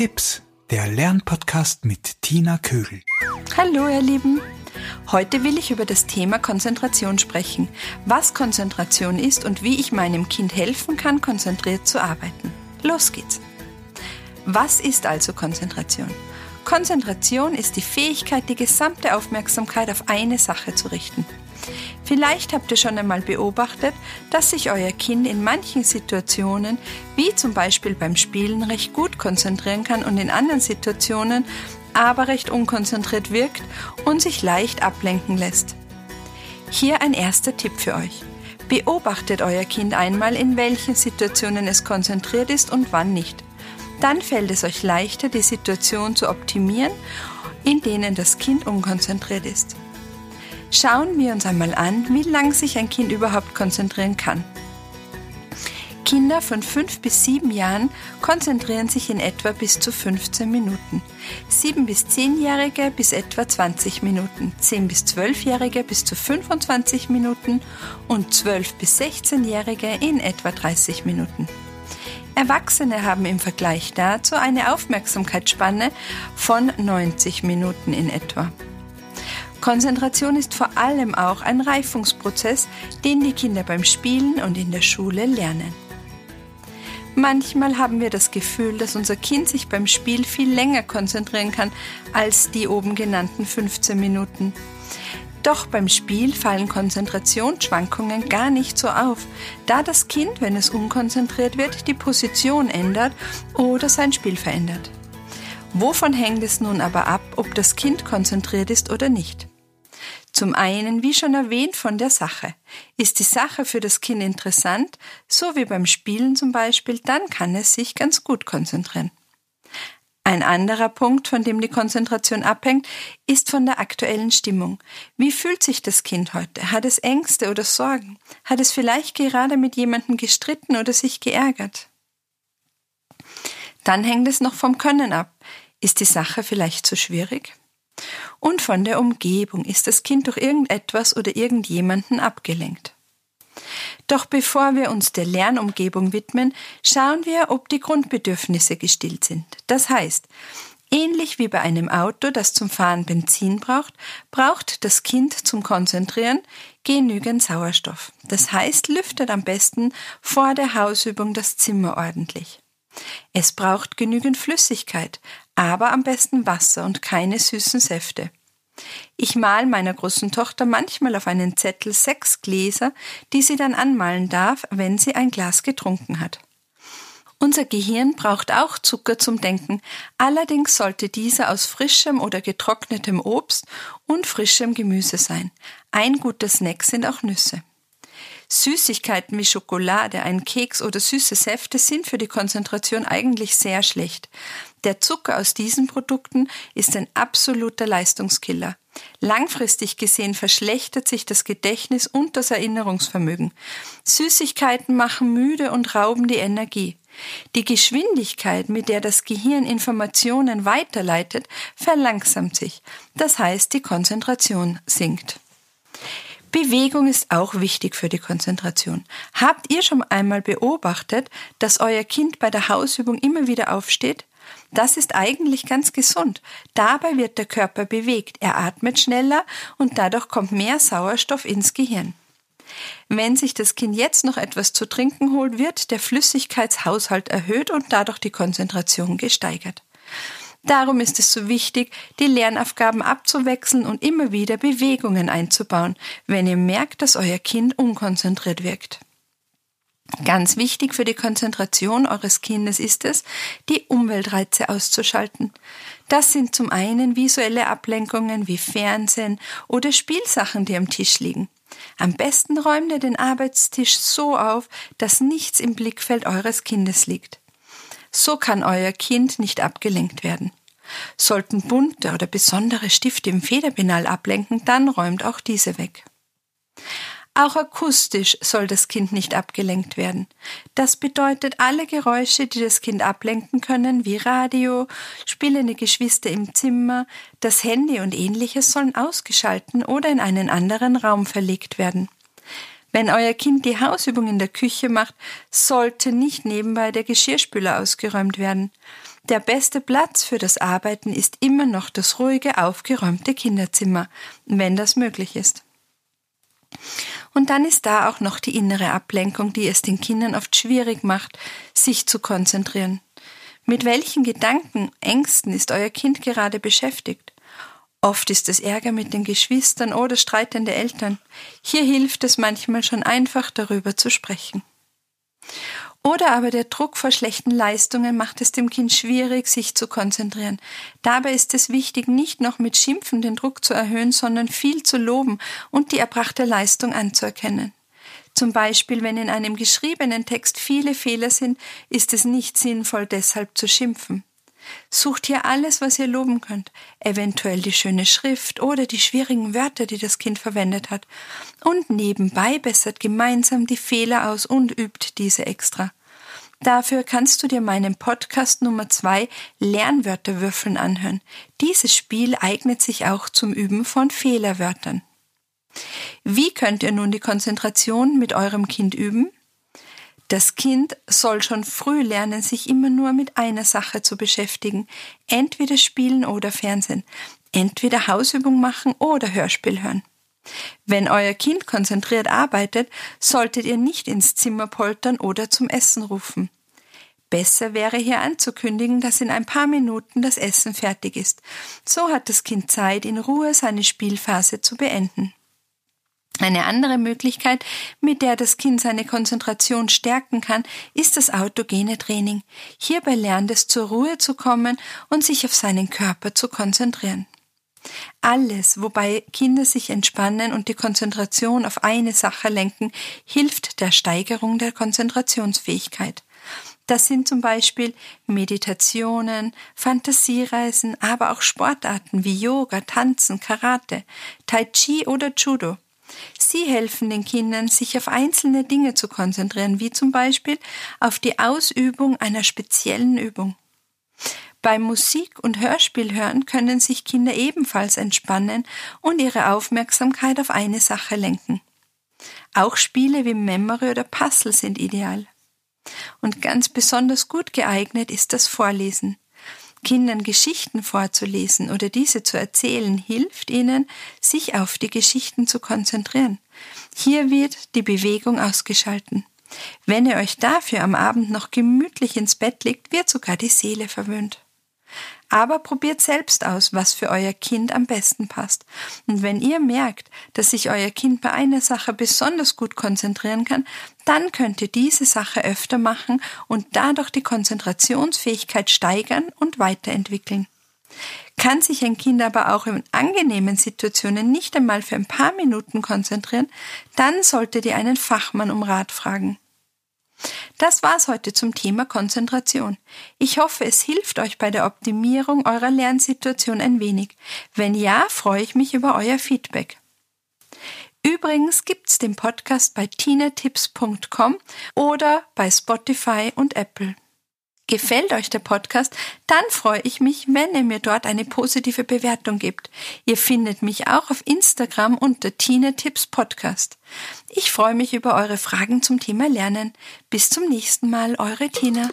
Tipps, der Lernpodcast mit Tina Kögel. Hallo ihr Lieben. Heute will ich über das Thema Konzentration sprechen, was Konzentration ist und wie ich meinem Kind helfen kann, konzentriert zu arbeiten. Los geht's. Was ist also Konzentration? Konzentration ist die Fähigkeit, die gesamte Aufmerksamkeit auf eine Sache zu richten. Vielleicht habt ihr schon einmal beobachtet, dass sich euer Kind in manchen Situationen, wie zum Beispiel beim Spielen, recht gut konzentrieren kann und in anderen Situationen aber recht unkonzentriert wirkt und sich leicht ablenken lässt. Hier ein erster Tipp für euch. Beobachtet euer Kind einmal, in welchen Situationen es konzentriert ist und wann nicht. Dann fällt es euch leichter, die Situation zu optimieren, in denen das Kind unkonzentriert ist. Schauen wir uns einmal an, wie lang sich ein Kind überhaupt konzentrieren kann. Kinder von 5 bis 7 Jahren konzentrieren sich in etwa bis zu 15 Minuten. 7 bis 10-Jährige bis etwa 20 Minuten, 10 bis 12-Jährige bis zu 25 Minuten und 12 bis 16-Jährige in etwa 30 Minuten. Erwachsene haben im Vergleich dazu eine Aufmerksamkeitsspanne von 90 Minuten in etwa. Konzentration ist vor allem auch ein Reifungsprozess, den die Kinder beim Spielen und in der Schule lernen. Manchmal haben wir das Gefühl, dass unser Kind sich beim Spiel viel länger konzentrieren kann als die oben genannten 15 Minuten. Doch beim Spiel fallen Konzentrationsschwankungen gar nicht so auf, da das Kind, wenn es unkonzentriert wird, die Position ändert oder sein Spiel verändert. Wovon hängt es nun aber ab, ob das Kind konzentriert ist oder nicht? Zum einen, wie schon erwähnt, von der Sache. Ist die Sache für das Kind interessant, so wie beim Spielen zum Beispiel, dann kann es sich ganz gut konzentrieren. Ein anderer Punkt, von dem die Konzentration abhängt, ist von der aktuellen Stimmung. Wie fühlt sich das Kind heute? Hat es Ängste oder Sorgen? Hat es vielleicht gerade mit jemandem gestritten oder sich geärgert? Dann hängt es noch vom Können ab. Ist die Sache vielleicht zu schwierig? Und von der Umgebung ist das Kind durch irgendetwas oder irgendjemanden abgelenkt. Doch bevor wir uns der Lernumgebung widmen, schauen wir, ob die Grundbedürfnisse gestillt sind. Das heißt, ähnlich wie bei einem Auto, das zum Fahren Benzin braucht, braucht das Kind zum Konzentrieren genügend Sauerstoff. Das heißt, lüftet am besten vor der Hausübung das Zimmer ordentlich. Es braucht genügend Flüssigkeit, aber am besten Wasser und keine süßen Säfte. Ich mal meiner großen Tochter manchmal auf einen Zettel sechs Gläser, die sie dann anmalen darf, wenn sie ein Glas getrunken hat. Unser Gehirn braucht auch Zucker zum Denken, allerdings sollte dieser aus frischem oder getrocknetem Obst und frischem Gemüse sein. Ein guter Snack sind auch Nüsse. Süßigkeiten wie Schokolade, ein Keks oder süße Säfte sind für die Konzentration eigentlich sehr schlecht. Der Zucker aus diesen Produkten ist ein absoluter Leistungskiller. Langfristig gesehen verschlechtert sich das Gedächtnis und das Erinnerungsvermögen. Süßigkeiten machen müde und rauben die Energie. Die Geschwindigkeit, mit der das Gehirn Informationen weiterleitet, verlangsamt sich. Das heißt, die Konzentration sinkt. Bewegung ist auch wichtig für die Konzentration. Habt ihr schon einmal beobachtet, dass euer Kind bei der Hausübung immer wieder aufsteht? Das ist eigentlich ganz gesund. Dabei wird der Körper bewegt, er atmet schneller und dadurch kommt mehr Sauerstoff ins Gehirn. Wenn sich das Kind jetzt noch etwas zu trinken holt, wird der Flüssigkeitshaushalt erhöht und dadurch die Konzentration gesteigert. Darum ist es so wichtig, die Lernaufgaben abzuwechseln und immer wieder Bewegungen einzubauen, wenn ihr merkt, dass euer Kind unkonzentriert wirkt. Ganz wichtig für die Konzentration eures Kindes ist es, die Umweltreize auszuschalten. Das sind zum einen visuelle Ablenkungen wie Fernsehen oder Spielsachen, die am Tisch liegen. Am besten räumt ihr den Arbeitstisch so auf, dass nichts im Blickfeld eures Kindes liegt. So kann euer Kind nicht abgelenkt werden. Sollten bunte oder besondere Stifte im Federpenal ablenken, dann räumt auch diese weg. Auch akustisch soll das Kind nicht abgelenkt werden. Das bedeutet alle Geräusche, die das Kind ablenken können, wie Radio, spielende Geschwister im Zimmer, das Handy und ähnliches sollen ausgeschalten oder in einen anderen Raum verlegt werden. Wenn euer Kind die Hausübung in der Küche macht, sollte nicht nebenbei der Geschirrspüler ausgeräumt werden. Der beste Platz für das Arbeiten ist immer noch das ruhige, aufgeräumte Kinderzimmer, wenn das möglich ist. Und dann ist da auch noch die innere Ablenkung, die es den Kindern oft schwierig macht, sich zu konzentrieren. Mit welchen Gedanken, Ängsten ist euer Kind gerade beschäftigt? Oft ist es Ärger mit den Geschwistern oder streitende Eltern. Hier hilft es manchmal schon einfach darüber zu sprechen. Oder aber der Druck vor schlechten Leistungen macht es dem Kind schwierig, sich zu konzentrieren. Dabei ist es wichtig, nicht noch mit Schimpfen den Druck zu erhöhen, sondern viel zu loben und die erbrachte Leistung anzuerkennen. Zum Beispiel, wenn in einem geschriebenen Text viele Fehler sind, ist es nicht sinnvoll, deshalb zu schimpfen. Sucht hier alles, was ihr loben könnt, eventuell die schöne Schrift oder die schwierigen Wörter, die das Kind verwendet hat, und nebenbei bessert gemeinsam die Fehler aus und übt diese extra. Dafür kannst du dir meinen Podcast Nummer zwei Lernwörterwürfeln anhören. Dieses Spiel eignet sich auch zum Üben von Fehlerwörtern. Wie könnt ihr nun die Konzentration mit eurem Kind üben? Das Kind soll schon früh lernen, sich immer nur mit einer Sache zu beschäftigen, entweder spielen oder Fernsehen, entweder Hausübung machen oder Hörspiel hören. Wenn euer Kind konzentriert arbeitet, solltet ihr nicht ins Zimmer poltern oder zum Essen rufen. Besser wäre hier anzukündigen, dass in ein paar Minuten das Essen fertig ist. So hat das Kind Zeit, in Ruhe seine Spielphase zu beenden. Eine andere Möglichkeit, mit der das Kind seine Konzentration stärken kann, ist das autogene Training. Hierbei lernt es zur Ruhe zu kommen und sich auf seinen Körper zu konzentrieren. Alles, wobei Kinder sich entspannen und die Konzentration auf eine Sache lenken, hilft der Steigerung der Konzentrationsfähigkeit. Das sind zum Beispiel Meditationen, Fantasiereisen, aber auch Sportarten wie Yoga, Tanzen, Karate, Tai Chi oder Judo. Sie helfen den Kindern, sich auf einzelne Dinge zu konzentrieren, wie zum Beispiel auf die Ausübung einer speziellen Übung. Beim Musik- und Hörspielhören können sich Kinder ebenfalls entspannen und ihre Aufmerksamkeit auf eine Sache lenken. Auch Spiele wie Memory oder Puzzle sind ideal. Und ganz besonders gut geeignet ist das Vorlesen. Kindern Geschichten vorzulesen oder diese zu erzählen, hilft ihnen, sich auf die Geschichten zu konzentrieren. Hier wird die Bewegung ausgeschalten. Wenn ihr euch dafür am Abend noch gemütlich ins Bett legt, wird sogar die Seele verwöhnt. Aber probiert selbst aus, was für euer Kind am besten passt. Und wenn ihr merkt, dass sich euer Kind bei einer Sache besonders gut konzentrieren kann, dann könnt ihr diese Sache öfter machen und dadurch die Konzentrationsfähigkeit steigern und weiterentwickeln. Kann sich ein Kind aber auch in angenehmen Situationen nicht einmal für ein paar Minuten konzentrieren, dann solltet ihr einen Fachmann um Rat fragen. Das war's heute zum Thema Konzentration. Ich hoffe, es hilft euch bei der Optimierung eurer Lernsituation ein wenig. Wenn ja, freue ich mich über euer Feedback. Übrigens gibt's den Podcast bei tinatips.com oder bei Spotify und Apple. Gefällt euch der Podcast? Dann freue ich mich, wenn ihr mir dort eine positive Bewertung gebt. Ihr findet mich auch auf Instagram unter Tina Tipps Podcast. Ich freue mich über eure Fragen zum Thema Lernen. Bis zum nächsten Mal, eure Tina.